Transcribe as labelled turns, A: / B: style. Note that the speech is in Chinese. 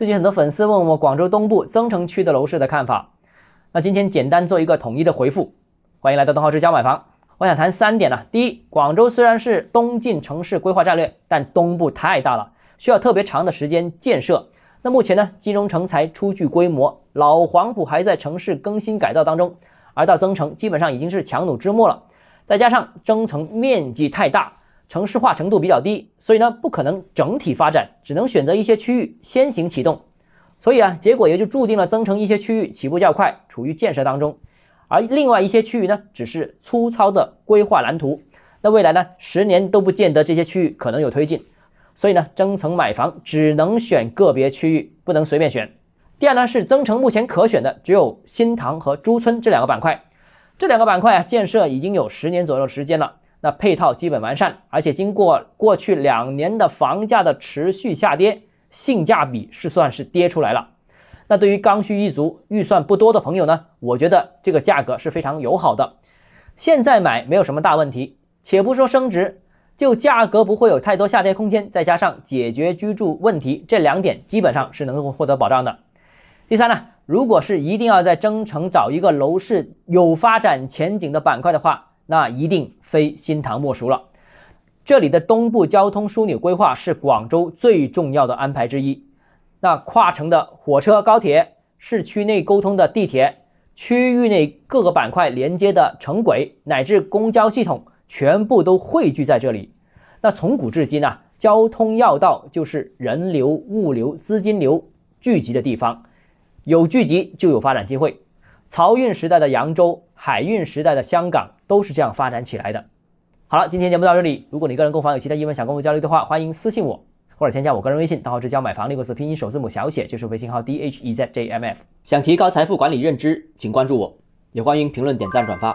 A: 最近很多粉丝问我广州东部增城区的楼市的看法，那今天简单做一个统一的回复。欢迎来到东浩之家买房，我想谈三点呢。第一，广州虽然是东进城市规划战略，但东部太大了，需要特别长的时间建设。那目前呢，金融城才初具规模，老黄埔还在城市更新改造当中，而到增城基本上已经是强弩之末了。再加上增城面积太大，城市化程度比较低，所以呢不可能整体发展，只能选择一些区域先行启动。所以啊，结果也就注定了增城一些区域起步较快，处于建设当中，而另外一些区域呢，只是粗糙的规划蓝图。那未来呢，十年都不见得这些区域可能有推进。所以呢，增城买房只能选个别区域，不能随便选。第二呢，是增城目前可选的只有新塘和珠村这两个板块。这两个板块啊，建设已经有十年左右的时间了，那配套基本完善，而且经过过去两年的房价的持续下跌，性价比是算是跌出来了。那对于刚需一族、预算不多的朋友呢，我觉得这个价格是非常友好的。现在买没有什么大问题，且不说升值，就价格不会有太多下跌空间，再加上解决居住问题，这两点基本上是能够获得保障的。第三呢？如果是一定要在增城找一个楼市有发展前景的板块的话，那一定非新塘莫属了。这里的东部交通枢纽规划是广州最重要的安排之一。那跨城的火车、高铁，市区内沟通的地铁，区域内各个板块连接的城轨，乃至公交系统，全部都汇聚在这里。那从古至今呢，交通要道就是人流、物流、资金流聚集的地方。有聚集就有发展机会，漕运时代的扬州，海运时代的香港都是这样发展起来的。好了，今天节目到这里。如果你个人购房有其他疑问想跟我交流的话，欢迎私信我或者添加我个人微信，账号是教买房六个字拼音首字母小写，就是微信号 d h e z j m f。想提高财富管理认知，请关注我，也欢迎评论、点赞、转发。